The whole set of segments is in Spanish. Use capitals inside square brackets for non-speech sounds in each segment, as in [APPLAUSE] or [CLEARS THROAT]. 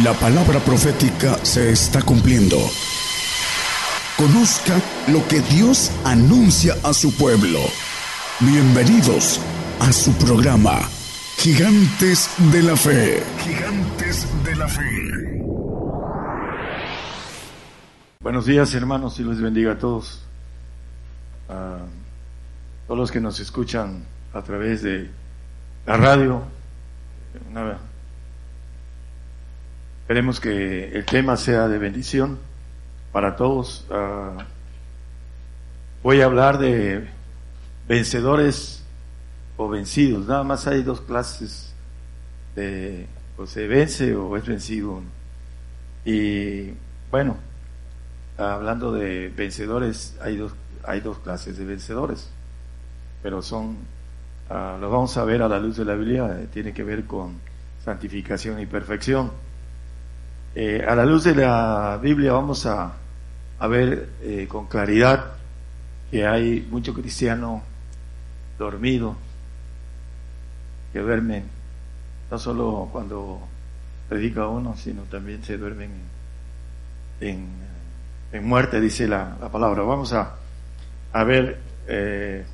La palabra profética se está cumpliendo. Conozca lo que Dios anuncia a su pueblo. Bienvenidos a su programa, Gigantes de la Fe. Gigantes de la Fe. Buenos días hermanos y les bendiga a todos. A todos los que nos escuchan a través de la radio. Esperemos que el tema sea de bendición para todos. Ah, voy a hablar de vencedores o vencidos. Nada más hay dos clases de o se vence o es vencido. Y bueno, hablando de vencedores, hay dos, hay dos clases de vencedores, pero son, uh, lo vamos a ver a la luz de la Biblia, eh, tiene que ver con santificación y perfección. Eh, a la luz de la Biblia vamos a, a ver eh, con claridad que hay mucho cristiano dormido, que duermen, no solo cuando predica uno, sino también se duermen en, en, muerte, dice la, la, palabra. Vamos a, a ver, eh,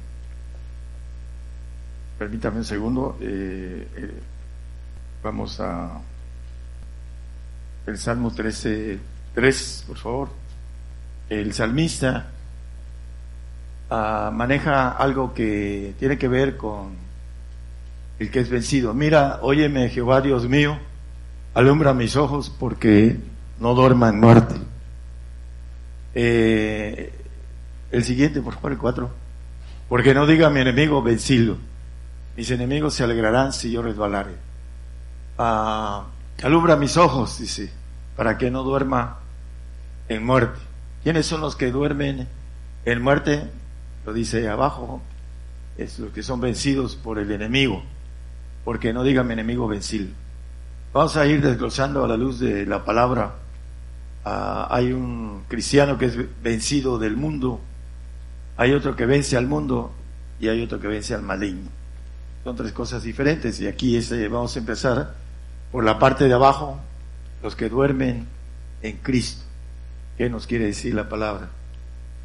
permítame un segundo, vamos a el Salmo 13, 3, por favor. El salmista uh, maneja algo que tiene que ver con el que es vencido. Mira, óyeme Jehová Dios mío, alumbra mis ojos porque no duerma en muerte. Eh, el siguiente, por favor, el 4. Porque no diga mi enemigo vencido. Mis enemigos se alegrarán si yo resbalare. Uh, alumbra mis ojos, dice para que no duerma en muerte. ¿Quiénes son los que duermen en muerte? Lo dice abajo, es los que son vencidos por el enemigo, porque no diga mi enemigo vencido. Vamos a ir desglosando a la luz de la palabra. Ah, hay un cristiano que es vencido del mundo, hay otro que vence al mundo y hay otro que vence al maligno. Son tres cosas diferentes y aquí vamos a empezar por la parte de abajo, los que duermen en Cristo. ¿Qué nos quiere decir la palabra?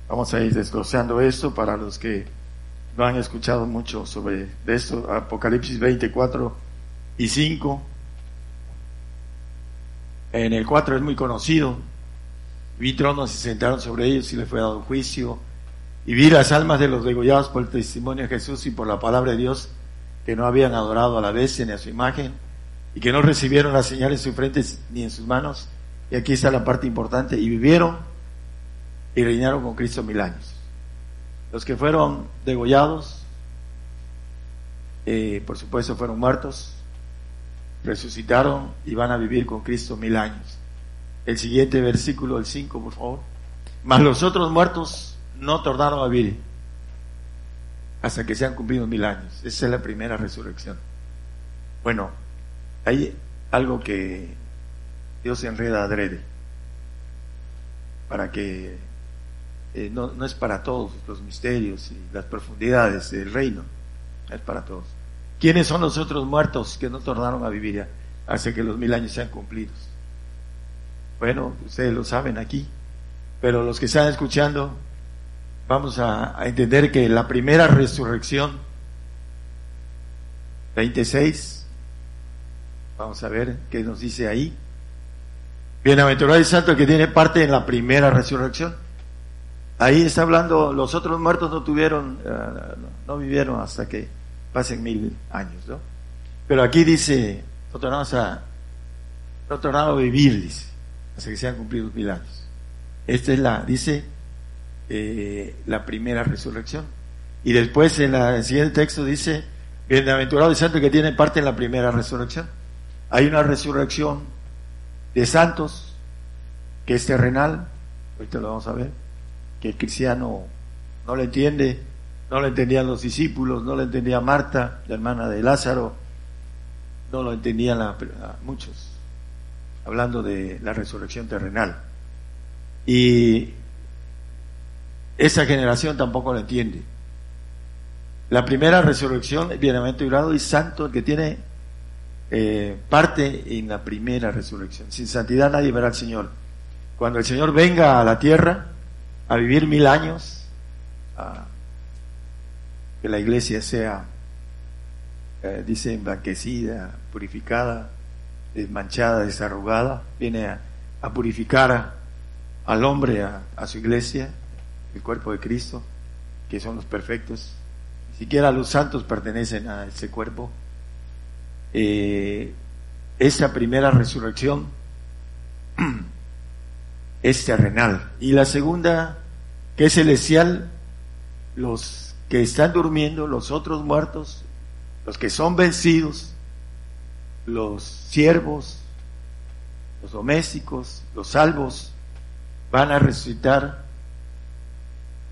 Vamos a ir desglosando esto para los que no han escuchado mucho sobre esto. Apocalipsis 24 y 5. En el 4 es muy conocido. Vi tronos y se sentaron sobre ellos y le fue dado juicio. Y vi las almas de los degollados por el testimonio de Jesús y por la palabra de Dios que no habían adorado a la bestia ni a su imagen y que no recibieron la señal en sus frentes ni en sus manos. Y aquí está la parte importante. Y vivieron y reinaron con Cristo mil años. Los que fueron degollados, eh, por supuesto, fueron muertos, resucitaron y van a vivir con Cristo mil años. El siguiente versículo, el 5, por favor. Mas los otros muertos no tornaron a vivir hasta que se han cumplido mil años. Esa es la primera resurrección. Bueno, hay algo que Dios enreda adrede para que eh, no, es para todos los misterios y las profundidades del reino, es para todos. ¿Quiénes son los otros muertos que no tornaron a vivir ya hasta que los mil años sean cumplidos? Bueno, ustedes lo saben aquí, pero los que están escuchando, vamos a, a entender que la primera resurrección, 26, Vamos a ver qué nos dice ahí. Bienaventurado y santo el que tiene parte en la primera resurrección. Ahí está hablando, los otros muertos no tuvieron, uh, no vivieron hasta que pasen mil años, ¿no? Pero aquí dice, no tornamos a, no tornamos a vivir, dice, hasta que sean cumplidos mil años. Esta es la, dice, eh, la primera resurrección. Y después en la, el siguiente texto dice, bienaventurado y santo el que tiene parte en la primera resurrección. Hay una resurrección de santos que es terrenal, ahorita lo vamos a ver, que el cristiano no lo entiende, no lo entendían los discípulos, no lo entendía Marta, la hermana de Lázaro, no lo entendían la, muchos, hablando de la resurrección terrenal. Y esa generación tampoco lo entiende. La primera resurrección, bienaventurado y santo, el que tiene eh, parte en la primera resurrección. Sin santidad nadie verá al Señor. Cuando el Señor venga a la tierra a vivir mil años, a que la iglesia sea, eh, dice, emblanquecida, purificada, desmanchada, desarrugada, viene a, purificar al hombre, a, su iglesia, el cuerpo de Cristo, que son los perfectos. Ni siquiera los santos pertenecen a ese cuerpo. Eh, esta primera resurrección [CLEARS THROAT] es terrenal. Y la segunda, que es celestial, los que están durmiendo, los otros muertos, los que son vencidos, los siervos, los domésticos, los salvos, van a resucitar,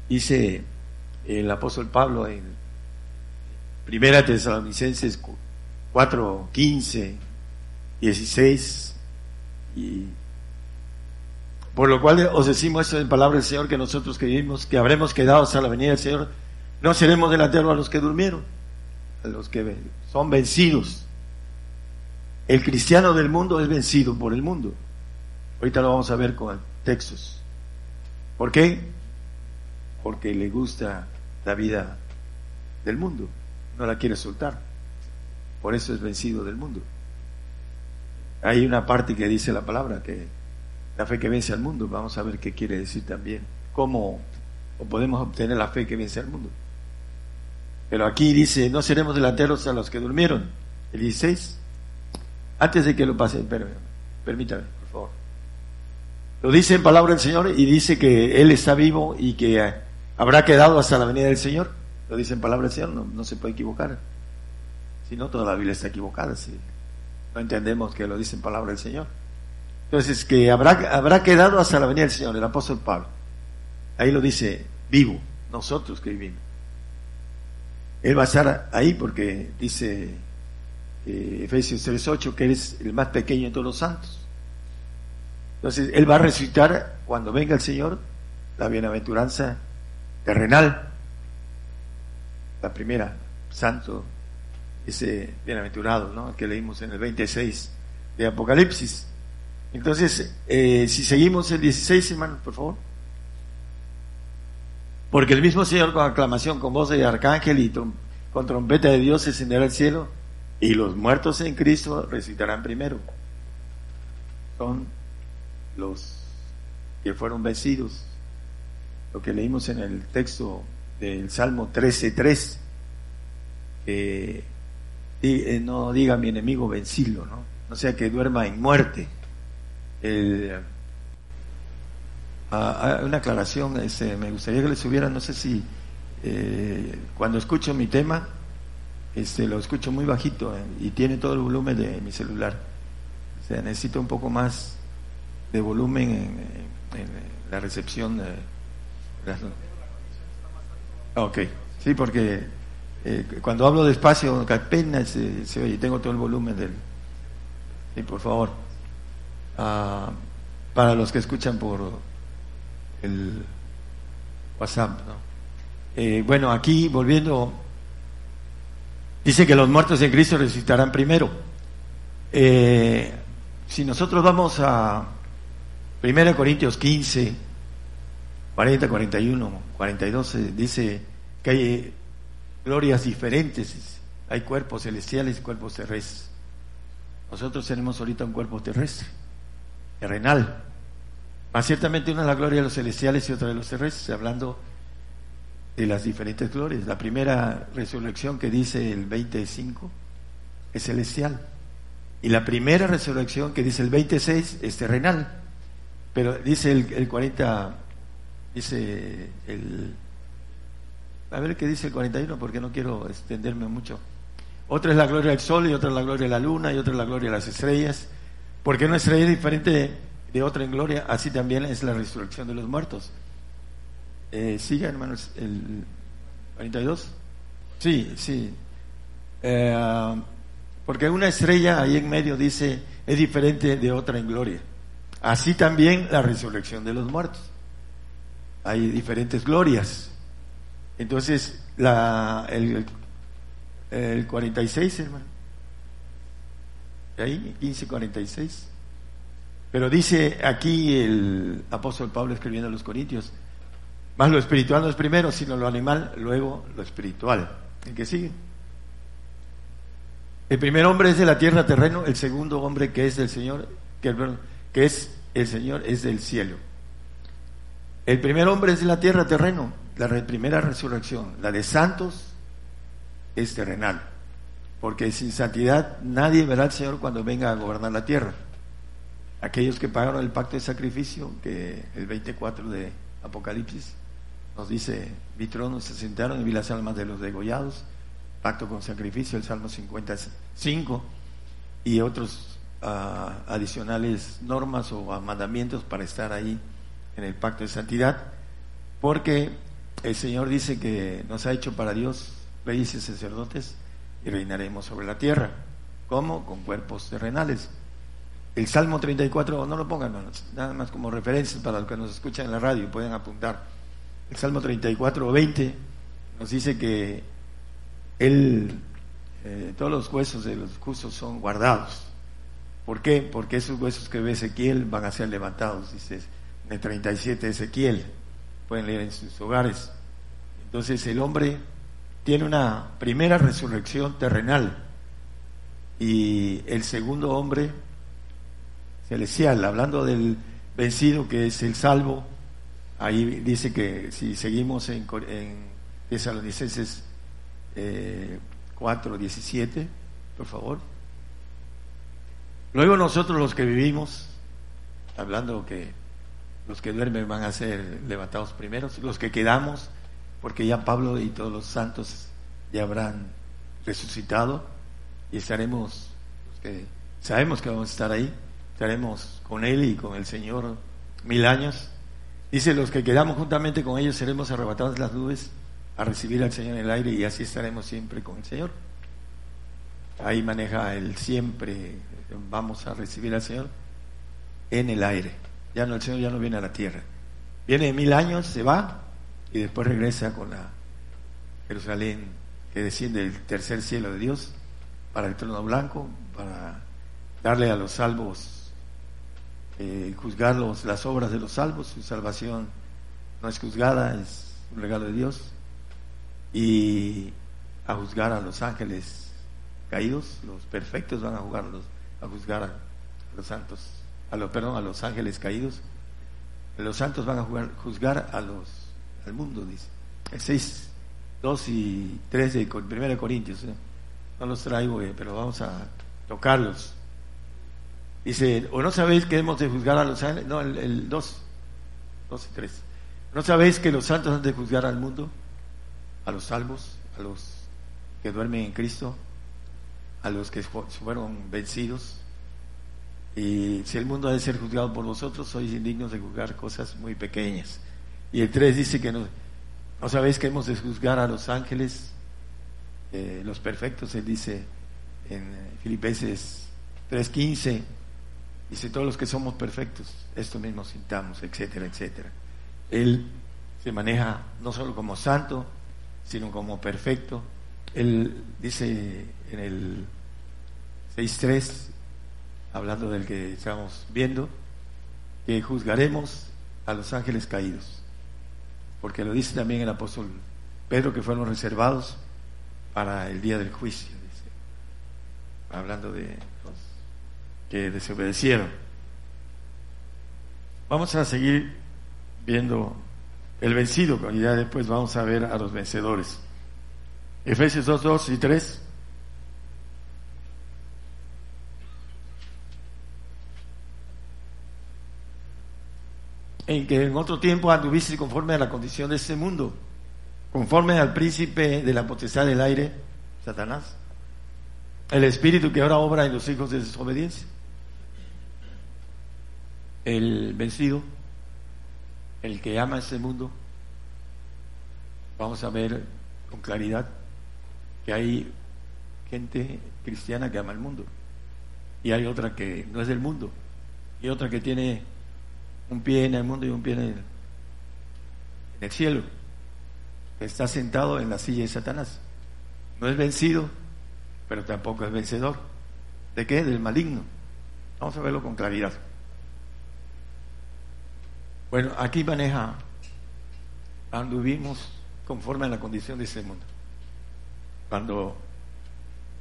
dice el apóstol Pablo en Primera Tesalonicenses 4, 15, 16, y por lo cual os decimos esto en palabra del Señor que nosotros que vivimos, que habremos quedado hasta la venida del Señor, no seremos delanteros a los que durmieron, a los que son vencidos. El cristiano del mundo es vencido por el mundo. Ahorita lo vamos a ver con textos. ¿Por qué? Porque le gusta la vida del mundo, no la quiere soltar. Por eso es vencido del mundo. Hay una parte que dice la palabra que la fe que vence al mundo, vamos a ver qué quiere decir también, cómo podemos obtener la fe que vence al mundo. Pero aquí dice, no seremos delanteros a los que durmieron. El 16, antes de que lo pase, permítame, por favor. Lo dice en palabra del Señor y dice que Él está vivo y que habrá quedado hasta la venida del Señor. Lo dice en palabra del Señor, no, se puede equivocar. Si no, toda la Biblia está equivocada. Si no entendemos que lo dice en palabra del Señor. Entonces, que habrá, habrá quedado hasta la venida del Señor, el apóstol Pablo. Ahí lo dice, vivo, nosotros que vivimos. Él va a estar ahí porque dice eh, Efesios 3.8 que Él es el más pequeño de todos los santos. Entonces, Él va a resucitar cuando venga el Señor la bienaventuranza terrenal. La primera, santo, ese bienaventurado, ¿no? que leímos en el 26 de Apocalipsis. Entonces, eh, si seguimos el 16, hermanos, por favor. Porque el mismo Señor con aclamación, con voz de arcángel y con trompeta de Dios se encenderá el cielo y los muertos en Cristo resucitarán primero. Son los que fueron vencidos. Lo que leímos en el texto del Salmo 13.3. Eh, no diga mi enemigo vencilo, ¿no? No sea que duerma en muerte el, ah, ah, una aclaración, este, me gustaría que les hubiera, no sé si eh, cuando escucho mi tema, este, lo escucho muy bajito eh, y tiene todo el volumen de mi celular. O sea, necesito un poco más de volumen en, la recepción. De, ok, sí, porque eh, cuando hablo despacio, apenas se, se oye, tengo todo el volumen del... Sí, por favor. Ah, para los que escuchan por el WhatsApp. Eh, bueno, aquí volviendo, dice que los muertos en Cristo resucitarán primero. Eh, si nosotros vamos a 1 Corintios 15, 40, 41, 42, dice que hay glorias diferentes, hay cuerpos celestiales y cuerpos terrestres. Nosotros tenemos ahorita un cuerpo terrestre terrenal. Más ciertamente una es la gloria de los celestiales y otra de los terrestres, hablando de las diferentes glorias. La primera resurrección que dice el 25 es celestial. Y la primera resurrección que dice el 26 es terrenal. Pero dice el, el 40, dice el... A ver qué dice el 41 porque no quiero extenderme mucho. Otra es la gloria del sol y otra es la gloria de la luna y otra es la gloria de las estrellas porque nuestra es diferente de otra en gloria, así también es la resurrección de los muertos. Eh, Siga, hermanos, el 42. Sí, sí. Eh, porque una estrella ahí en medio dice es diferente de otra en gloria. Así también la resurrección de los muertos. Hay diferentes glorias. Entonces, la, el, el 46, hermano. ahí, 1546. Pero dice aquí el apóstol Pablo escribiendo a los Corintios, más lo espiritual no es primero, sino lo animal, luego lo espiritual. ¿En qué sigue? El primer hombre es de la tierra terreno, el segundo hombre que es del Señor, que, que es el Señor, es del cielo. El primer hombre es de la tierra terreno, la primera resurrección. La de santos es terrenal, porque sin santidad nadie verá al Señor cuando venga a gobernar la tierra. Aquellos que pagaron el pacto de sacrificio, que el 24 de Apocalipsis nos dice, mi trono se sentaron y vi las almas de los degollados, pacto con sacrificio, el Salmo 55, y otros ah, adicionales normas o mandamientos para estar ahí en el pacto de santidad, porque el Señor dice que nos ha hecho para Dios reyes y sacerdotes y reinaremos sobre la tierra. ¿Cómo? Con cuerpos terrenales. El Salmo 34, no lo pongan, nada más como referencia para los que nos escuchan en la radio, pueden apuntar. El Salmo 34, 20 nos dice que él, eh, todos los huesos de los justos son guardados. ¿Por qué? Porque esos huesos que ve Ezequiel van a ser levantados, dice en el 37 Ezequiel. Pueden leer en sus hogares. Entonces el hombre tiene una primera resurrección terrenal y el segundo hombre celestial, hablando del vencido que es el salvo, ahí dice que si seguimos en, en Tesalonicenses eh, 4, 17, por favor. Luego nosotros los que vivimos, hablando que los que duermen van a ser levantados primeros, los que quedamos, porque ya Pablo y todos los santos ya habrán resucitado y estaremos, que sabemos que vamos a estar ahí, estaremos con Él y con el Señor mil años. Dice, los que quedamos juntamente con ellos seremos arrebatados las nubes a recibir al Señor en el aire y así estaremos siempre con el Señor. Ahí maneja el siempre, vamos a recibir al Señor en el aire. Ya no, el Señor ya no viene a la tierra. Viene mil años, se va y después regresa con la Jerusalén que desciende del tercer cielo de Dios para el trono blanco, para darle a los salvos, eh, juzgarlos, las obras de los salvos, su salvación no es juzgada, es un regalo de Dios, y a juzgar a los ángeles caídos, los perfectos van a juzgarlos, a juzgar a los santos, a los, perdón, a los ángeles caídos, los santos van a juzgar a los al mundo, dice. El 6, 2 y 3 de 1 Corintios. ¿eh? No los traigo, eh, pero vamos a tocarlos. Dice, ¿o no sabéis que hemos de juzgar a los ángeles? No, el, 2, 2 y 3. ¿No sabéis que los santos han de juzgar al mundo? A los salvos, a los que duermen en Cristo, a los que fueron vencidos. Y si el mundo ha de ser juzgado por vosotros, sois indignos de juzgar cosas muy pequeñas. Y el 3 dice que no, sabéis que hemos de juzgar a los ángeles, eh, los perfectos, él dice en eh, Filipenses 3.15, dice todos los que somos perfectos, esto mismo sintamos, etcétera, etcétera. Él se maneja no solo como santo, sino como perfecto. Él dice en el 6.3, hablando del que estamos viendo, que juzgaremos a los ángeles caídos porque lo dice también el apóstol Pedro que fueron reservados para el día del juicio, hablando de los que desobedecieron. Vamos a seguir viendo el vencido, y ya después vamos a ver a los vencedores. Efesios 2, 2 y 3. En que en otro tiempo anduviste conforme a la condición de este mundo, conforme al príncipe de la potestad del aire, Satanás, el espíritu que ahora obra en los hijos de desobediencia, el vencido, el que ama este mundo, vamos a ver con claridad que hay gente cristiana que ama el mundo y hay otra que no es del mundo y otra que tiene un pie en el mundo y un pie en el, cielo. Está sentado en la silla de Satanás. No es vencido, pero tampoco es vencedor. ¿De qué? Del maligno. Vamos a verlo con claridad. Bueno, aquí maneja, anduvimos conforme a la condición de ese mundo. Cuando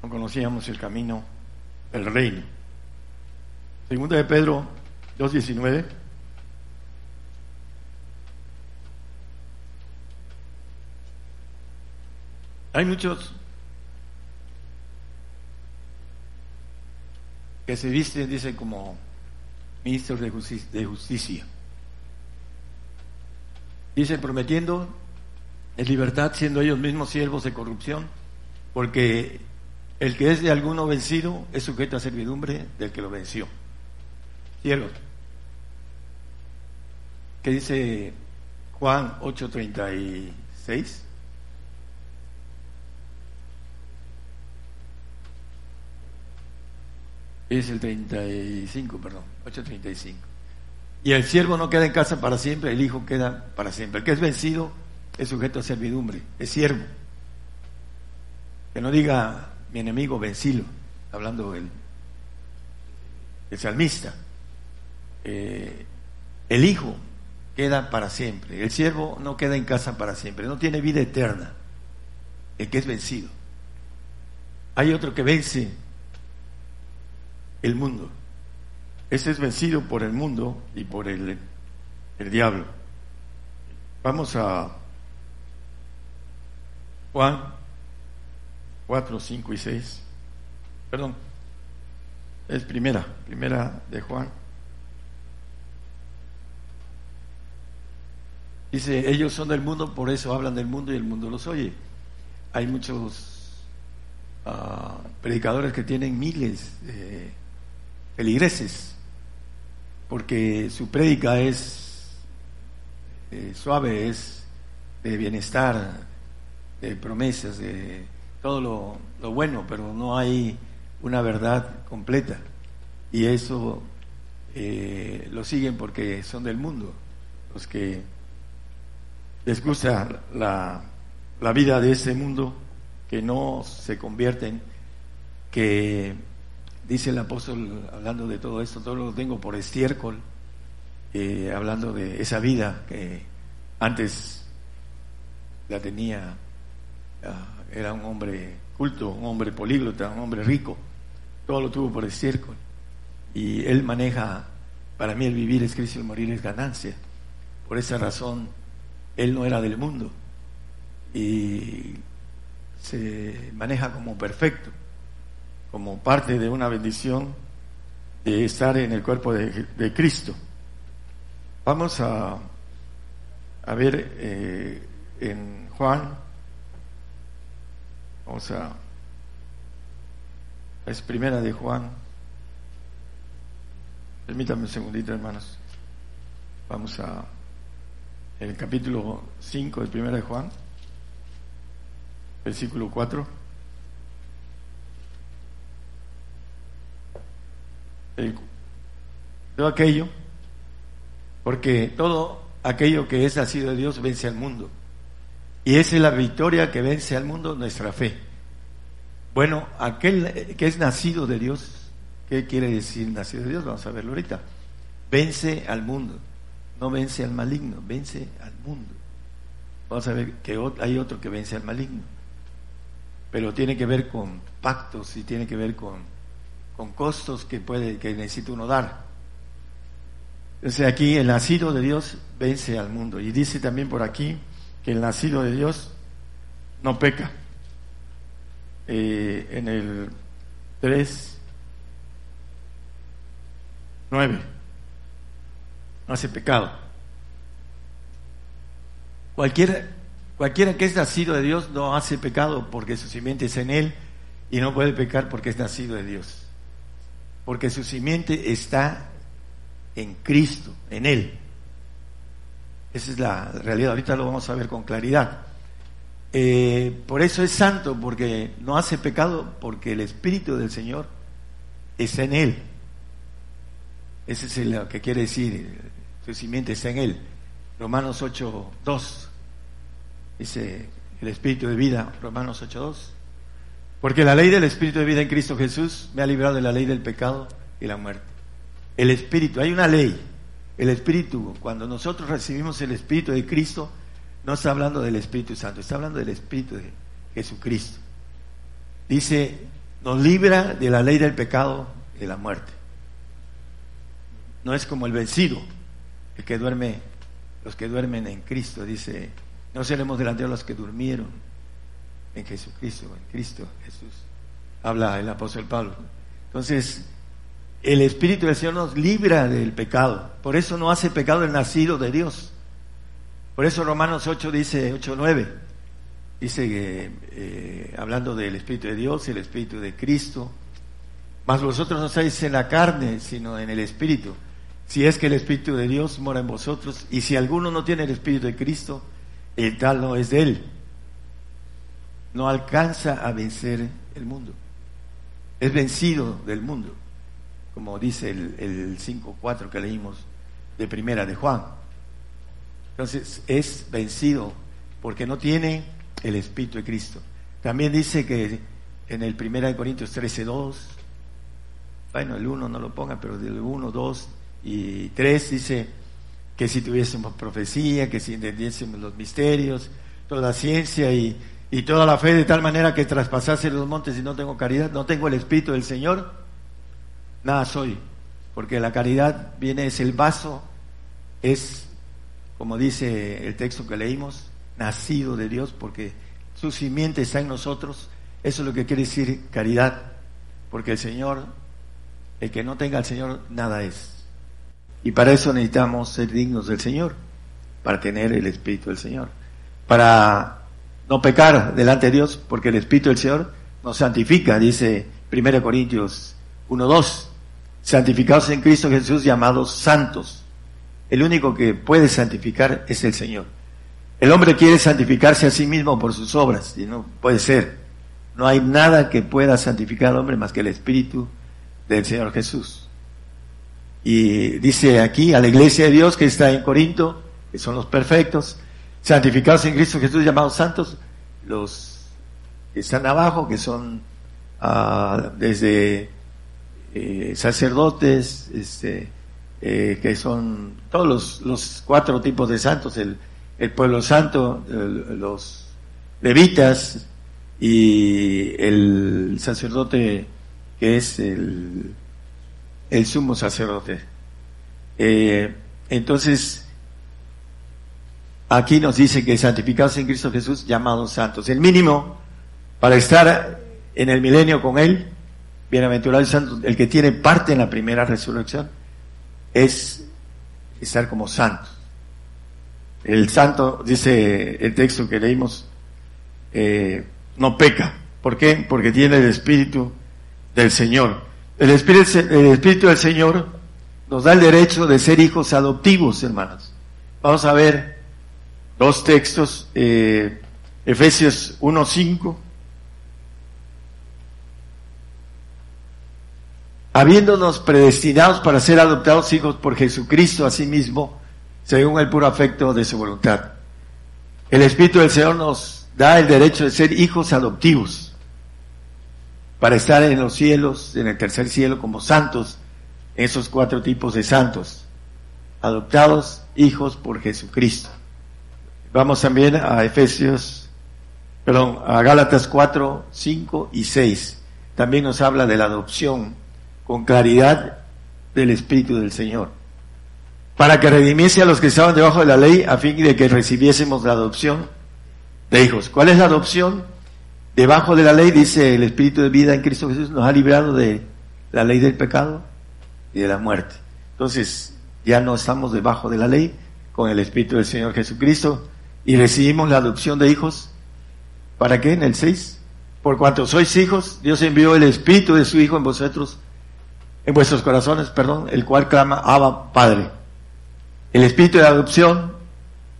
no conocíamos el camino del reino. Segunda de Pedro 2.19. Hay muchos que se visten, dicen, como ministros de justicia. De justicia. Dicen prometiendo en libertad, siendo ellos mismos siervos de corrupción, porque el que es de alguno vencido es sujeto a servidumbre del que lo venció. Cielos. ¿Qué dice Juan 8:36? Es el 35, perdón, 8.35. Y el siervo no queda en casa para siempre, el hijo queda para siempre. El que es vencido es sujeto a servidumbre, es siervo. Que no diga mi enemigo vencilo, hablando el, el salmista. Eh, el hijo queda para siempre, el siervo no queda en casa para siempre, no tiene vida eterna, el que es vencido. Hay otro que vence el mundo. Ese es vencido por el mundo y por el, el diablo. Vamos a Juan 4, 5 y 6. Perdón. Es primera, primera de Juan. Dice, ellos son del mundo, por eso hablan del mundo y el mundo los oye. Hay muchos uh, predicadores que tienen miles de feligreses, porque su prédica es eh, suave, es de bienestar, de promesas, de todo lo, bueno, pero no hay una verdad completa. Y eso eh, lo siguen porque son del mundo, los que les gusta la, la vida de ese mundo, que no se convierten, que dice el apóstol hablando de todo esto, todo lo tengo por estiércol, eh, hablando de esa vida que antes la tenía, uh, era un hombre culto, un hombre políglota, un hombre rico, todo lo tuvo por estiércol. Y él maneja, para mí el vivir es Cristo, el morir es ganancia. Por esa razón, él no era del mundo y se maneja como perfecto como parte de una bendición de estar en el cuerpo de, Cristo. Vamos a, a ver eh, en Juan, vamos a, es primera de Juan, permítame un segundito hermanos, vamos a, el capítulo 5 de primera de Juan, versículo 4. Todo aquello, porque todo aquello que es nacido de Dios vence al mundo. Y esa es la victoria que vence al mundo, nuestra fe. Bueno, aquel que es nacido de Dios, ¿qué quiere decir nacido de Dios? Vamos a verlo ahorita. Vence al mundo, no vence al maligno, vence al mundo. Vamos a ver que hay otro que vence al maligno, pero tiene que ver con pactos y tiene que ver con con costos que puede que necesita uno dar. Entonces aquí el nacido de Dios vence al mundo y dice también por aquí que el nacido de Dios no peca. Eh, en el 3, 9, no hace pecado. Cualquiera, cualquiera que es nacido de Dios no hace pecado porque su simiente es en él y no puede pecar porque es nacido de Dios porque su simiente está en Cristo, en Él. Esa es la realidad, ahorita lo vamos a ver con claridad. Eh, por eso es santo, porque no hace pecado, porque el Espíritu del Señor está en Él. Ese es lo que quiere decir, su simiente está en Él. Romanos 8.2 dice el Espíritu de vida, Romanos 8.2. Porque la ley del Espíritu de vida en Cristo Jesús me ha librado de la ley del pecado y la muerte. El Espíritu, hay una ley. El Espíritu, cuando nosotros recibimos el Espíritu de Cristo, no está hablando del Espíritu Santo, está hablando del Espíritu de Jesucristo. Dice, nos libra de la ley del pecado y la muerte. No es como el vencido, el que duerme, los que duermen en Cristo, dice, no seremos delante de los que durmieron en Jesucristo, en Cristo Jesús. Habla el apóstol Pablo. Entonces, el Espíritu del Señor nos libra del pecado. Por eso no hace pecado el nacido de Dios. Por eso Romanos 8 dice, 8, 9, dice que, eh, hablando del Espíritu de Dios, el Espíritu de Cristo, mas vosotros no estáis en la carne, sino en el Espíritu. Si es que el Espíritu de Dios mora en vosotros, y si alguno no tiene el Espíritu de Cristo, el tal no es de él no alcanza a vencer el mundo. Es vencido del mundo, como dice el, el 5.4 que leímos de primera de Juan. Entonces es vencido porque no tiene el Espíritu de Cristo. También dice que en el primera de Corintios 13.2, bueno, el 1 no lo ponga, pero del 1, 2 y 3 dice que si tuviésemos profecía, que si entendiésemos los misterios, toda ciencia y y toda la fe de tal manera que traspasase los montes y no tengo caridad, no tengo el Espíritu del Señor, nada soy. Porque la caridad viene, es el vaso, es, como dice el texto que leímos, nacido de Dios, porque su simiente está en nosotros. Eso es lo que quiere decir caridad, porque el Señor, el que no tenga al Señor, nada es. Y para eso necesitamos ser dignos del Señor, para tener el Espíritu del Señor. Para no pecar delante de Dios, porque el Espíritu del Señor nos santifica, dice 1 Corintios 1.2, santificados en Cristo Jesús, llamados santos. El único que puede santificar es el Señor. El hombre quiere santificarse a sí mismo por sus obras, y no puede ser. No hay nada que pueda santificar al hombre más que el Espíritu del Señor Jesús. Y dice aquí a la iglesia de Dios que está en Corinto, que son los perfectos, santificados en Cristo Jesús, llamados santos, los que están abajo, que son ah, desde eh, sacerdotes, este, eh, que son todos los, los, cuatro tipos de santos, el, el pueblo santo, los levitas y el sacerdote que es el, el sumo sacerdote. Eh, entonces, aquí nos dice que santificados en Cristo Jesús, llamados santos. El mínimo para estar en el milenio con Él, bienaventurado y santo, el que tiene parte en la primera resurrección, es estar como santo. El santo, dice el texto que leímos, eh, no peca. ¿Por qué? Porque tiene el Espíritu del Señor. El Espíritu, el Espíritu del Señor nos da el derecho de ser hijos adoptivos, hermanos. Vamos a ver dos textos, eh, Efesios 1.5. Habiéndonos predestinados para ser adoptados hijos por Jesucristo a sí mismo, según el puro afecto de su voluntad. El Espíritu del Señor nos da el derecho de ser hijos adoptivos, para estar en los cielos, en el tercer cielo, como santos, esos cuatro tipos de santos, adoptados hijos por Jesucristo. Vamos también a Efesios, perdón, a Gálatas 4, 5 y 6. También nos habla de la adopción con claridad del Espíritu del Señor. Para que redimiese a los que estaban debajo de la ley a fin de que recibiésemos la adopción de hijos. ¿Cuál es la adopción? Debajo de la ley, dice el Espíritu de vida en Cristo Jesús, nos ha librado de la ley del pecado y de la muerte. Entonces, ya no estamos debajo de la ley con el Espíritu del Señor Jesucristo, y recibimos la adopción de hijos. ¿Para qué? En el 6. Por cuanto sois hijos, Dios envió el Espíritu de su Hijo en vosotros, en vuestros corazones, perdón, el cual clama, Abba, Padre. El Espíritu de adopción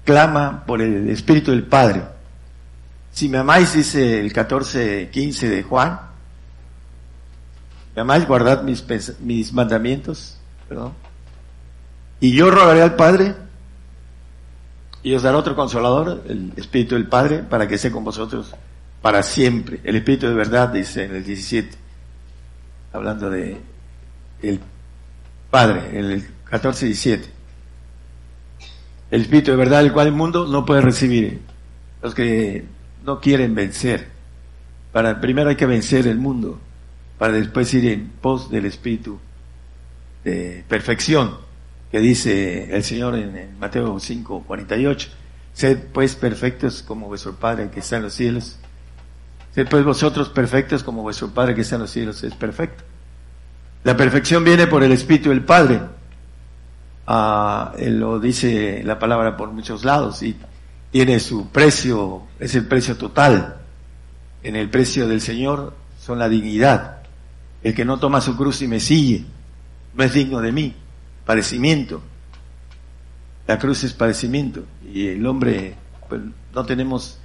clama por el Espíritu del Padre. Si me amáis, dice el 14, 15 de Juan, me amáis, guardad mis, mis mandamientos, perdón. Y yo rogaré al Padre y os dará otro consolador, el Espíritu del Padre, para que esté con vosotros para siempre. El Espíritu de verdad, dice en el 17, hablando de el Padre, en el 14 17. El Espíritu de verdad, el cual el mundo no puede recibir. Los que no quieren vencer. Para, primero hay que vencer el mundo, para después ir en pos del Espíritu de perfección, que dice el Señor en, Mateo 5, 48. Sed pues perfectos como vuestro Padre que está en los cielos. Sed pues vosotros perfectos como vuestro Padre que está en los cielos es perfecto. La perfección viene por el Espíritu del Padre. Ah, lo dice la palabra por muchos lados y tiene su precio, es el precio total. En el precio del Señor son la dignidad. El que no toma su cruz y me sigue no es digno de mí. Padecimiento. La cruz es padecimiento y el hombre pues, no tenemos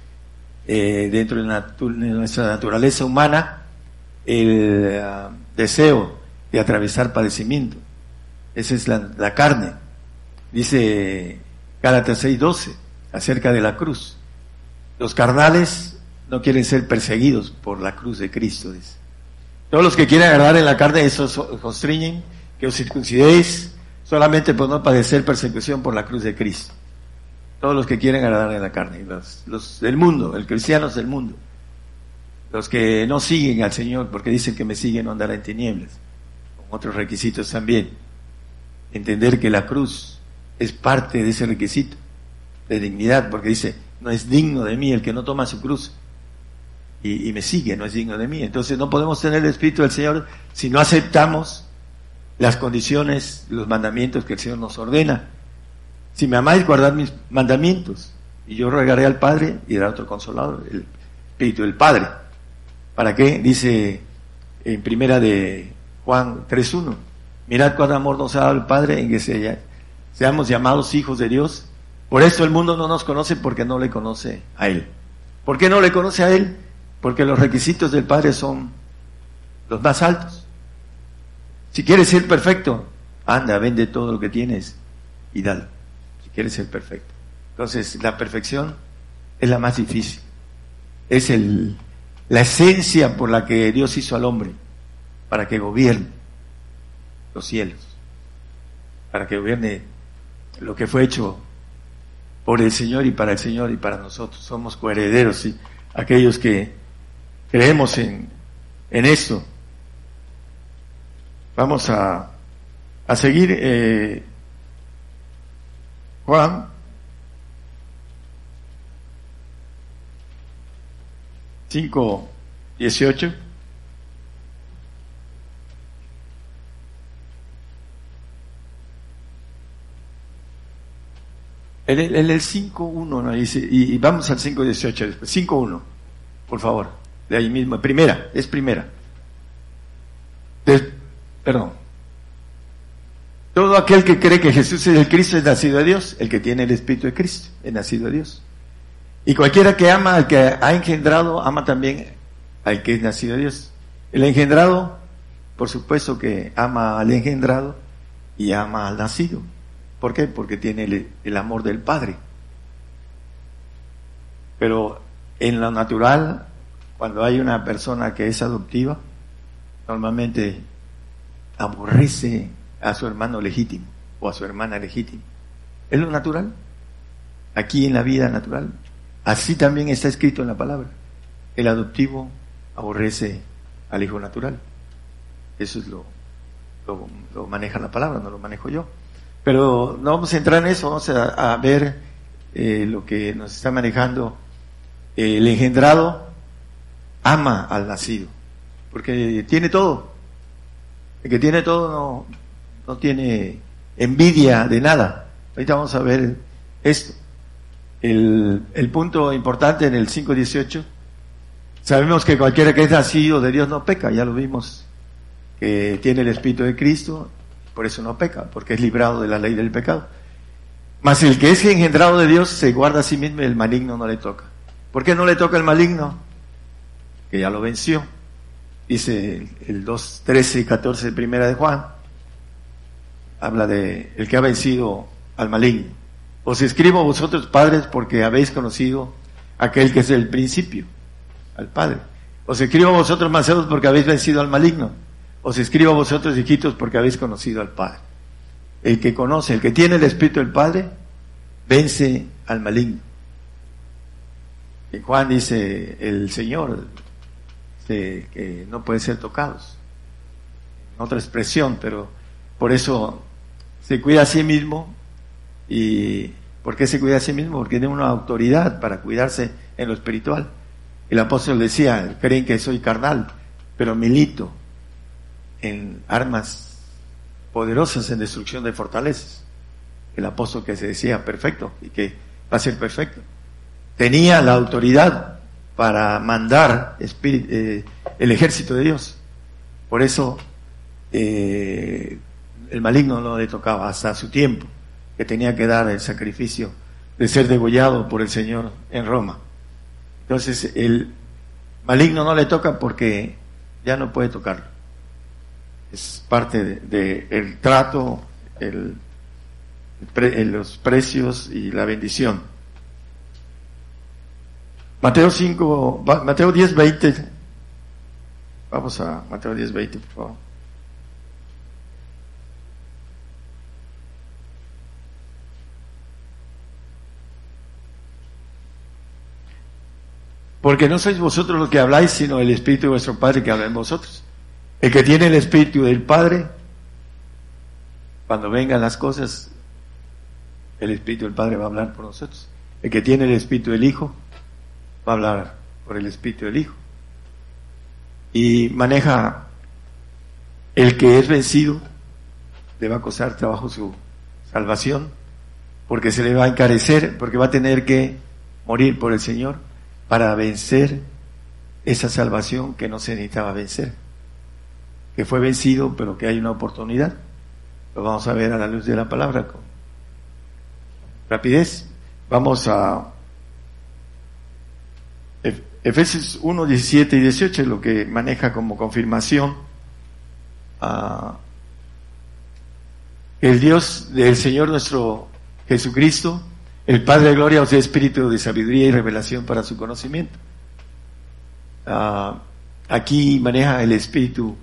eh, dentro de, nuestra naturaleza humana el ah, deseo de atravesar padecimiento. Esa es la, carne. Dice Gálatas 6:12 acerca de la cruz. Los carnales no quieren ser perseguidos por la cruz de Cristo. Todos los que quieren agradar en la carne, esos constriñen que os circuncidéis solamente por no padecer persecución por la cruz de Cristo. Todos los que quieren agradar en la carne, los, los del mundo, el cristiano es del mundo. Los que no siguen al Señor porque dicen que me siguen no en tinieblas. Con otros requisitos también. Entender que la cruz es parte de ese requisito de dignidad, porque dice, no es digno de mí el que no toma su cruz y, me sigue, no es digno de mí. Entonces no podemos tener el Espíritu del Señor si no aceptamos las condiciones, los mandamientos que el Señor nos ordena. Si me amáis, guardad mis mandamientos. Y yo rogaré al Padre y dará otro consolador, el Espíritu del Padre. ¿Para qué? Dice en primera de Juan 3.1. Mirad cuán amor nos ha dado el Padre en que seamos llamados hijos de Dios por eso el mundo no nos conoce porque no le conoce a Él. ¿Por qué no le conoce a Él? Porque los requisitos del Padre son los más altos. Si quieres ser perfecto, anda, vende todo lo que tienes y dale. Si quieres ser perfecto. Entonces, la perfección es la más difícil. Es el, la esencia por la que Dios hizo al hombre, para que gobierne los cielos, para que gobierne lo que fue hecho por el Señor y para el Señor y para nosotros. Somos coherederos y aquellos que creemos en, en esto. Vamos a, a seguir. Eh, Juan. Cinco dieciocho. En el, 5.1 ¿no? dice, y, vamos al 5.18 después. 5.1, por favor. De ahí mismo. Primera, es primera. Perdón. Todo aquel que cree que Jesús es el Cristo es nacido de Dios. El que tiene el Espíritu de Cristo es nacido de Dios. Y cualquiera que ama al que ha engendrado, ama también al que es nacido de Dios. El engendrado, por supuesto que ama al engendrado y ama al nacido. ¿Por qué? Porque tiene el, amor del Padre. Pero en lo natural, cuando hay una persona que es adoptiva, normalmente aborrece a su hermano legítimo o a su hermana legítima. Es lo natural. Aquí en la vida natural. Así también está escrito en la palabra. El adoptivo aborrece al hijo natural. Eso es lo, lo, maneja la palabra, no lo manejo yo. Pero no vamos a entrar en eso, vamos a, ver eh, lo que nos está manejando. el engendrado ama al nacido, porque tiene todo. El que tiene todo no, no tiene envidia de nada. Ahorita vamos a ver esto. El, el punto importante en el 5.18, sabemos que cualquiera que es nacido de Dios no peca, ya lo vimos, que tiene el Espíritu de Cristo por eso no peca, porque es librado de la ley del pecado. Mas el que es engendrado de Dios se guarda a sí mismo y el maligno no le toca. ¿Por qué no le toca el maligno? Que ya lo venció. Dice el 2, 13 y 14 de primera de Juan. Habla de el que ha vencido al maligno. Os escribo a vosotros padres porque habéis conocido aquel que es el principio. al Padre. Os escribo a vosotros, mancebos, porque habéis vencido al maligno. Os escribo a vosotros, hijitos, porque habéis conocido al Padre. El que conoce, el que tiene el Espíritu del Padre, vence al maligno. Y Juan dice, el Señor, que no puede ser tocados. otra expresión, pero por eso se cuida a sí mismo. ¿Y por qué se cuida a sí mismo? Porque tiene una autoridad para cuidarse en lo espiritual. El apóstol decía, creen que soy carnal, pero milito en armas poderosas en destrucción de fortalezas. El apóstol que se decía perfecto y que va a ser perfecto. Tenía la autoridad para mandar eh, el ejército de Dios. Por eso eh, el maligno no le tocaba hasta su tiempo, que tenía que dar el sacrificio de ser degollado por el Señor en Roma. Entonces el maligno no le toca porque ya no puede tocarlo. Es parte del de, el trato, el, los precios y la bendición. Mateo 5, Mateo 10, 20. Vamos a Mateo 10, 20, por favor. Porque no sois vosotros los que habláis, sino el Espíritu de vuestro Padre que habla en vosotros. El que tiene el Espíritu del Padre, cuando vengan las cosas, el Espíritu del Padre va a hablar por nosotros. El que tiene el Espíritu del Hijo, va a hablar por el Espíritu del Hijo. Y maneja el que es vencido, le va a costar trabajo su salvación, porque se le va a encarecer, porque va a tener que morir por el Señor para vencer esa salvación que no se necesitaba vencer, que fue vencido, pero que hay una oportunidad. Lo vamos a ver a la luz de la palabra con rapidez. Vamos a Efesios 1, 17 y 18 es lo que maneja como confirmación a el Dios del Señor nuestro Jesucristo el Padre de Gloria os dé espíritu de sabiduría y revelación para su conocimiento. Ah, aquí maneja el espíritu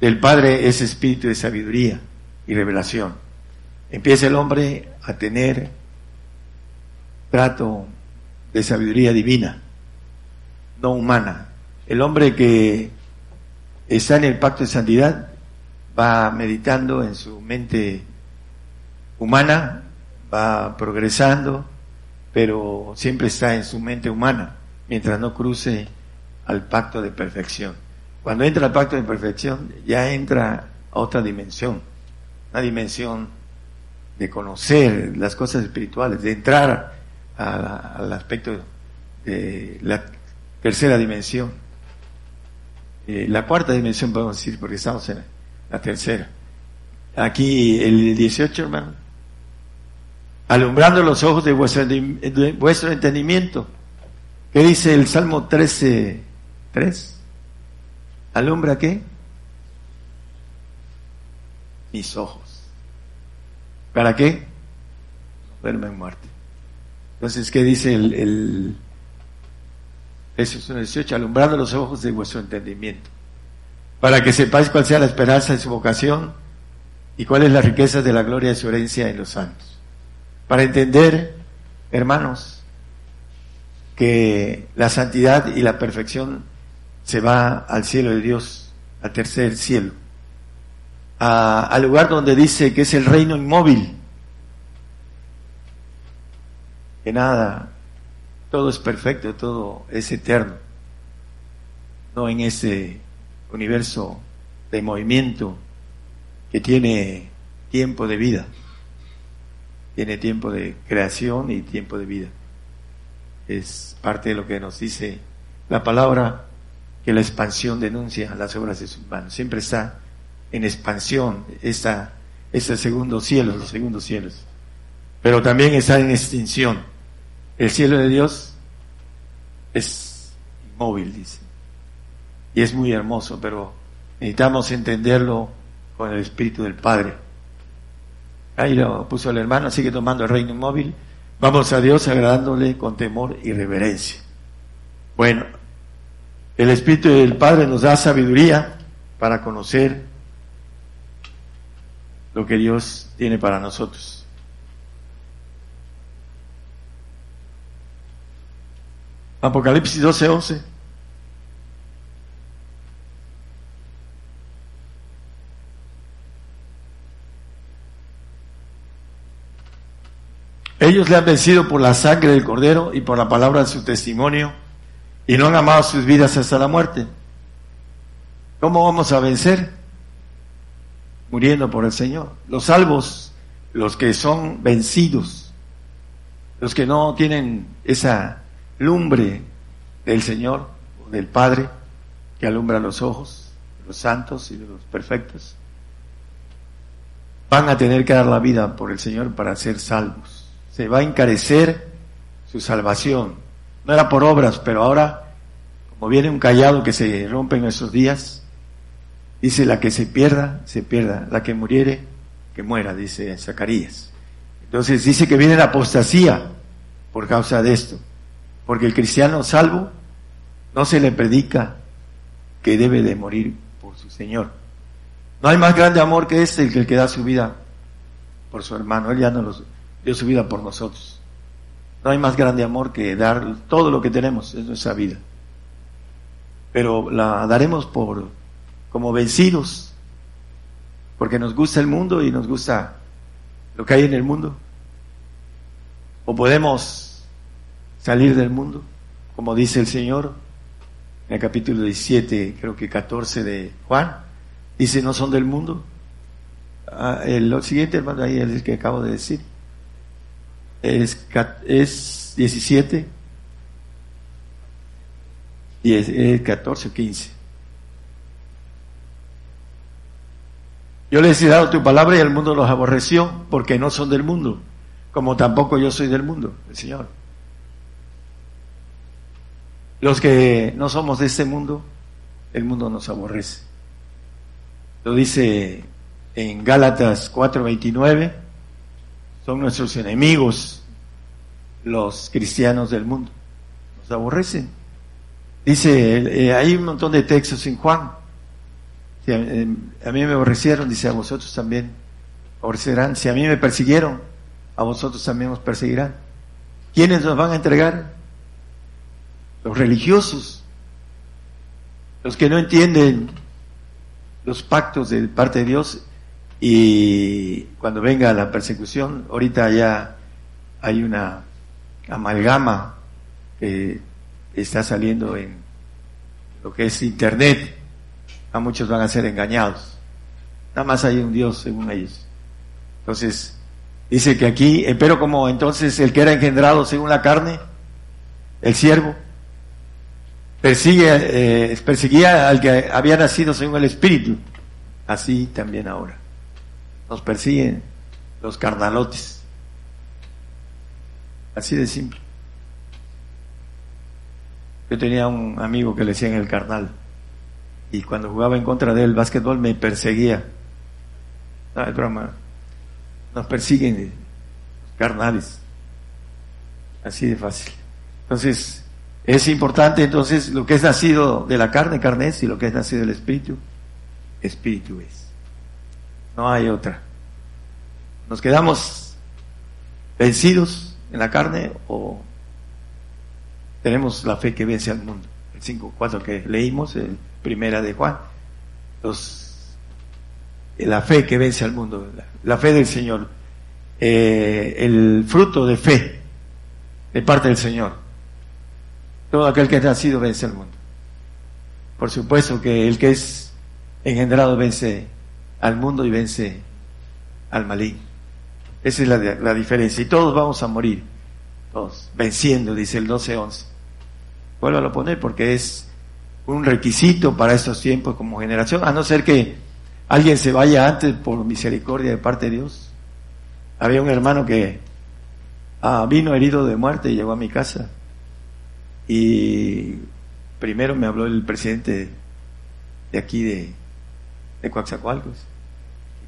del Padre, ese espíritu de sabiduría y revelación. Empieza el hombre a tener trato de sabiduría divina, no humana. El hombre que está en el pacto de santidad va meditando en su mente humana va progresando, pero siempre está en su mente humana, mientras no cruce al pacto de perfección. Cuando entra al pacto de perfección, ya entra a otra dimensión, una dimensión de conocer las cosas espirituales, de entrar al aspecto de la tercera dimensión. Eh, la cuarta dimensión, podemos decir, porque estamos en la tercera. Aquí el 18, hermano alumbrando los ojos de vuestro, vuestro entendimiento. ¿Qué dice el Salmo 13, 3? ¿Alumbra qué? Mis ojos. ¿Para qué? Verme en muerte. Entonces, ¿qué dice el, el Jesús 18? Alumbrando los ojos de vuestro entendimiento. Para que sepáis cuál sea la esperanza de su vocación y cuál es la riqueza de la gloria de su herencia en los santos para entender, hermanos, que la santidad y la perfección se va al cielo de Dios, al tercer cielo, al lugar donde dice que es el reino inmóvil, que nada, todo es perfecto, todo es eterno, no en ese universo de movimiento que tiene tiempo de vida tiene tiempo de creación y tiempo de vida. Es parte de lo que nos dice la palabra que la expansión denuncia las obras de sus manos. Siempre está en expansión esta, este segundo cielo, los segundos cielos. Pero también está en extinción. El cielo de Dios es inmóvil, dice. Y es muy hermoso, pero necesitamos entenderlo con el Espíritu del Padre Ahí lo puso el hermano, sigue tomando el reino inmóvil. Vamos a Dios agradándole con temor y reverencia. Bueno, el Espíritu del Padre nos da sabiduría para conocer lo que Dios tiene para nosotros. Apocalipsis 12, 11. Ellos le han vencido por la sangre del Cordero y por la palabra de su testimonio y no han amado sus vidas hasta la muerte. ¿Cómo vamos a vencer? Muriendo por el Señor. Los salvos, los que son vencidos, los que no tienen esa lumbre del Señor, del Padre, que alumbra los ojos, los santos y de los perfectos, van a tener que dar la vida por el Señor para ser salvos se va a encarecer su salvación. No era por obras, pero ahora, como viene un callado que se rompe en esos días, dice la que se pierda, se pierda, la que muriere, que muera, dice Zacarías. Entonces dice que viene la apostasía por causa de esto, porque el cristiano salvo no se le predica que debe de morir por su Señor. No hay más grande amor que este, el que, da su vida por su hermano. Él ya no los, dio su vida por nosotros. No hay más grande amor que dar todo lo que tenemos en nuestra vida. Pero la daremos por como vencidos, porque nos gusta el mundo y nos gusta lo que hay en el mundo. O podemos salir del mundo, como dice el Señor en el capítulo 17, creo que 14 de Juan, dice, no son del mundo. Ah, el siguiente hermano ahí es el que acabo de decir es, es 17 y es, 14 o 15. Yo les he dado tu palabra y el mundo los aborreció porque no son del mundo, como tampoco yo soy del mundo, el Señor. Los que no somos de este mundo, el mundo nos aborrece. Lo dice en Gálatas 4:29 son nuestros enemigos, los cristianos del mundo. Nos aborrecen. Dice, eh, hay un montón de textos en Juan. Eh, a, mí me aborrecieron, dice, a vosotros también aborrecerán. Si a mí me persiguieron, a vosotros también os perseguirán. ¿Quiénes nos van a entregar? Los religiosos, los que no entienden los pactos de parte de Dios y cuando venga la persecución, ahorita ya hay una amalgama que está saliendo en lo que es Internet. A muchos van a ser engañados. Nada más hay un Dios según ellos. Entonces, dice que aquí, eh, pero como entonces el que era engendrado según la carne, el siervo, persigue, eh, perseguía al que había nacido según el Espíritu, así también ahora nos persiguen los carnalotes. Así de simple. Yo tenía un amigo que le decían el carnal y cuando jugaba en contra de él básquetbol me perseguía. No es broma. Nos persiguen carnales. Así de fácil. Entonces, es importante entonces lo que es nacido de la carne, carne es, y lo que es nacido del espíritu, espíritu es. No hay otra. ¿Nos quedamos vencidos en la carne o tenemos la fe que vence al mundo? El 5.4 que leímos, en primera de Juan. Los, la fe que vence al mundo, la, fe del Señor, eh, el fruto de fe de parte del Señor. Todo aquel que ha nacido vence al mundo. Por supuesto que el que es engendrado vence al mundo y vence al maligno. Esa es la, la diferencia. Y todos vamos a morir. Todos. Venciendo, dice el 12-11. Vuelvo a poner porque es un requisito para estos tiempos como generación. A no ser que alguien se vaya antes por misericordia de parte de Dios. Había un hermano que ah, vino herido de muerte y llegó a mi casa. Y primero me habló el presidente de aquí de, de Coaxacualcos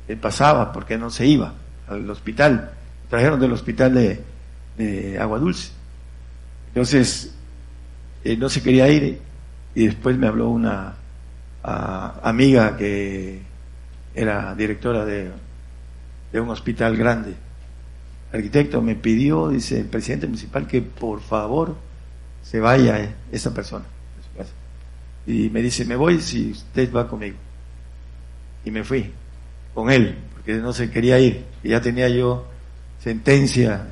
él pasaba porque no se iba al hospital. Trajeron del hospital de, Agua Dulce. Entonces, no se quería ir y después me habló una amiga que era directora de, de un hospital grande. arquitecto me pidió, dice el presidente municipal, que por favor se vaya esa persona. Y me dice, me voy si usted va conmigo. Y me fui con él, porque no se quería ir. Y ya tenía yo sentencia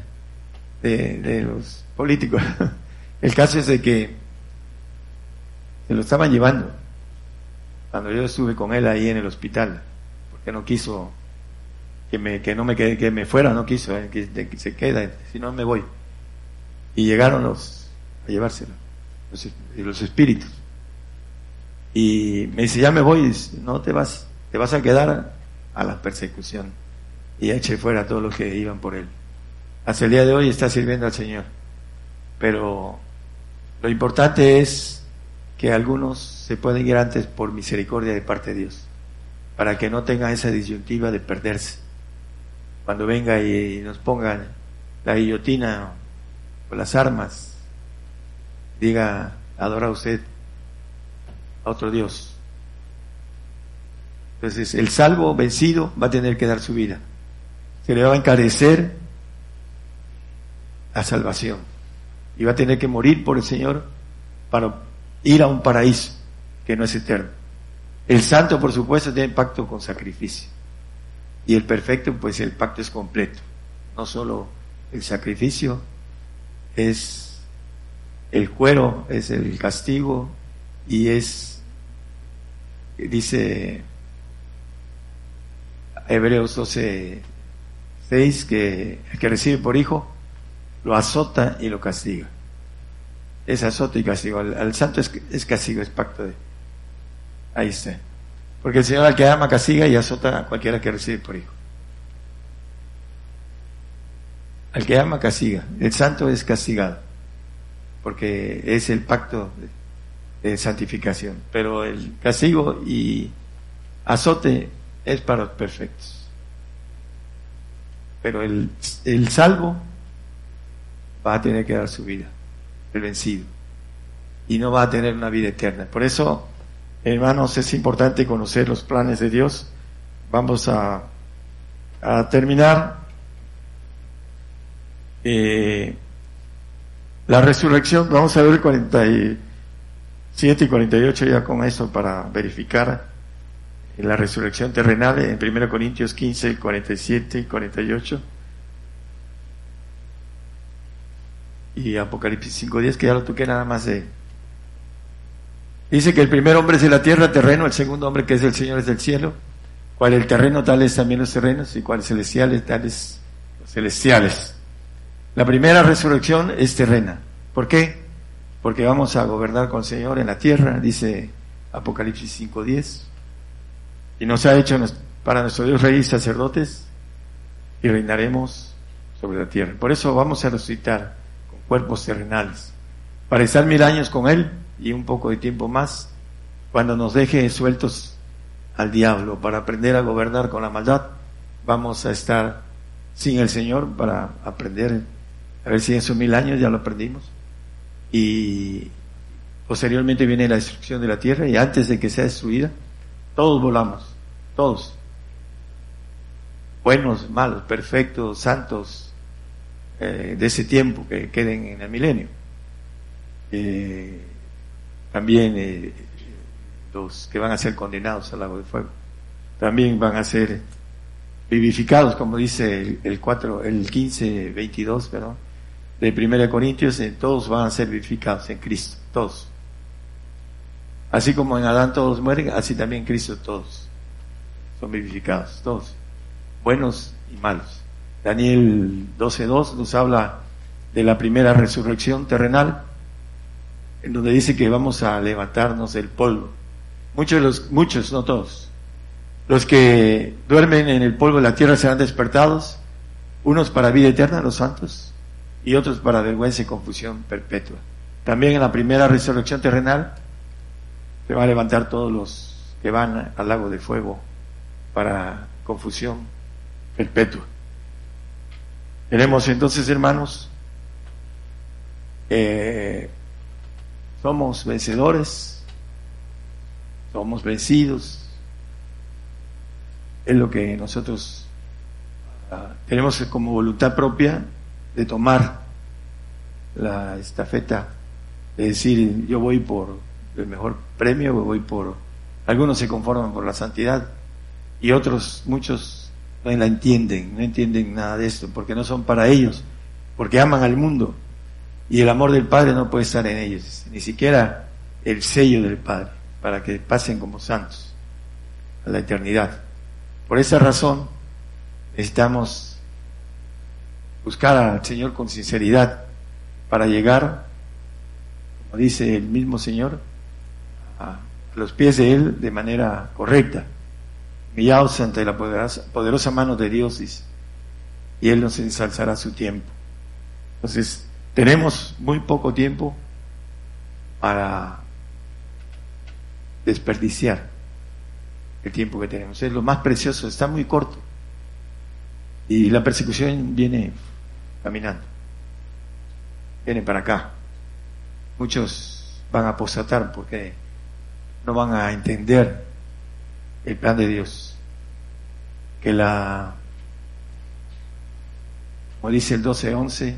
de, de los políticos. [LAUGHS] el caso es de que se lo estaban llevando cuando yo estuve con él ahí en el hospital, porque no quiso que me que no me quede, que me fuera, no quiso, eh, que, se queda, si no me voy. Y llegaron los a llevárselo, los, espíritus. Y me dice, ya me voy, no te vas, te vas a quedar a la persecución. Y eché fuera a todos los que iban por él. Hasta el día de hoy está sirviendo al Señor. Pero lo importante es que algunos se pueden ir antes por misericordia de parte de Dios, para que no tengan esa disyuntiva de perderse. Cuando venga y nos pongan la guillotina o las armas, diga, adora usted a otro Dios. Entonces, el salvo vencido va a tener que dar su vida. Se le va a encarecer la salvación. Y va a tener que morir por el Señor para ir a un paraíso que no es eterno. El santo, por supuesto, tiene pacto con sacrificio. Y el perfecto, pues el pacto es completo. No solo el sacrificio, es el cuero, es el castigo y es, dice Hebreos 12, 6, que el que recibe por hijo lo azota y lo castiga. Es azote y castigo. Al, santo es, es, castigo, es pacto de... Ahí está. Porque el Señor al que ama castiga y azota a cualquiera que recibe por hijo. Al que ama castiga. El santo es castigado. Porque es el pacto de, santificación. Pero el castigo y azote es para los perfectos. Pero el, el salvo va a tener que dar su vida, el vencido, y no va a tener una vida eterna. Por eso, hermanos, es importante conocer los planes de Dios. Vamos a, a terminar. Eh, la resurrección, vamos a ver 47 y 48 ya con eso para verificar la resurrección terrenal en 1 Corintios 15, 47 y 48. y Apocalipsis 5.10, que ya lo toqué nada más de... Dice que el primer hombre es de la tierra, terreno, el segundo hombre que es el Señor es del cielo, cual el terreno, tales también los terrenos, y cual celestiales, tales los celestiales. La primera resurrección es terrena. ¿Por qué? Porque vamos a gobernar con el Señor en la tierra, dice Apocalipsis 5.10, y nos ha hecho para nuestro Dios rey y sacerdotes, y reinaremos sobre la tierra. Por eso vamos a resucitar cuerpos terrenales, para estar mil años con Él y un poco de tiempo más, cuando nos deje sueltos al diablo para aprender a gobernar con la maldad, vamos a estar sin el Señor para aprender, a ver si en esos mil años ya lo aprendimos. Y posteriormente viene la destrucción de la tierra y antes de que sea destruida, todos volamos, todos. Buenos, malos, perfectos, santos, eh, de ese tiempo que queden en el milenio. Eh, también eh, los que van a ser condenados al lago de fuego, también van a ser vivificados, como dice el, 4, el 15, 22, perdón, de 1 Corintios, todos van a ser vivificados en Cristo, todos. Así como en Adán todos mueren, así también en Cristo todos son vivificados, todos, buenos y malos. Daniel 12.2 nos habla de la primera resurrección terrenal, en donde dice que vamos a levantarnos del polvo. Muchos, los, muchos, no todos, los que duermen en el polvo de la tierra serán despertados, unos para vida eterna, los santos, y otros para vergüenza y confusión perpetua. También en la primera resurrección terrenal se van a levantar todos los que van al lago de fuego para confusión perpetua. Tenemos entonces, hermanos, somos vencedores somos vencidos. Es lo que nosotros ah, tenemos como voluntad propia de tomar la estafeta, de decir yo voy por el mejor premio, voy por... Algunos se conforman por la santidad y otros, muchos, no la entienden, no entienden nada de esto, porque no son para ellos, porque aman al mundo y el amor del Padre no puede estar en ellos, ni siquiera el sello del Padre, para que pasen como santos a la eternidad. Por esa razón necesitamos buscar al Señor con sinceridad para llegar, como dice el mismo Señor, a los pies de Él de manera correcta. Humillados ante la poderosa, poderosa mano de Dios y Él nos ensalzará su tiempo. Entonces, tenemos muy poco tiempo para desperdiciar el tiempo que tenemos. Es lo más precioso, está muy corto. Y la persecución viene caminando, viene para acá. Muchos van a apostatar porque no van a entender el plan de Dios. Que la, como dice el 12-11,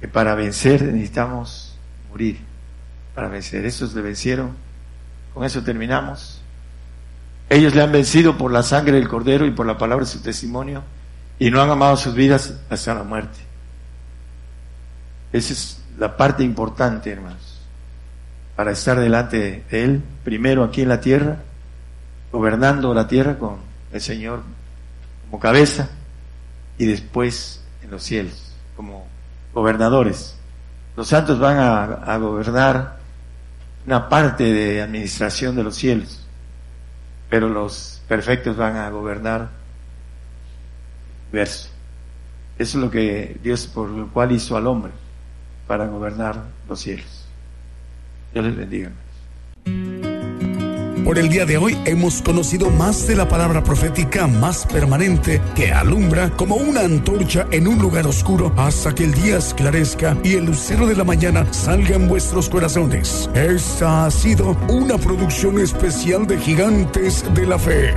que para vencer necesitamos morir. Para vencer. Esos le vencieron. Con eso terminamos. Ellos le han vencido por la sangre del Cordero y por la palabra de su testimonio y no han amado sus vidas hasta la muerte. Esa es la parte importante, hermanos, para estar delante de Él, primero aquí en la tierra, gobernando la tierra con el Señor como cabeza y después en los cielos como gobernadores. Los santos van a, gobernar una parte de administración de los cielos, pero los perfectos van a gobernar verso. Eso es lo que Dios por lo cual hizo al hombre, para gobernar los cielos. Dios les bendiga. Por el día de hoy hemos conocido más de la palabra profética más permanente que alumbra como una antorcha en un lugar oscuro hasta que el día esclarezca y el lucero de la mañana salga en vuestros corazones. Esta ha sido una producción especial de Gigantes de la Fe.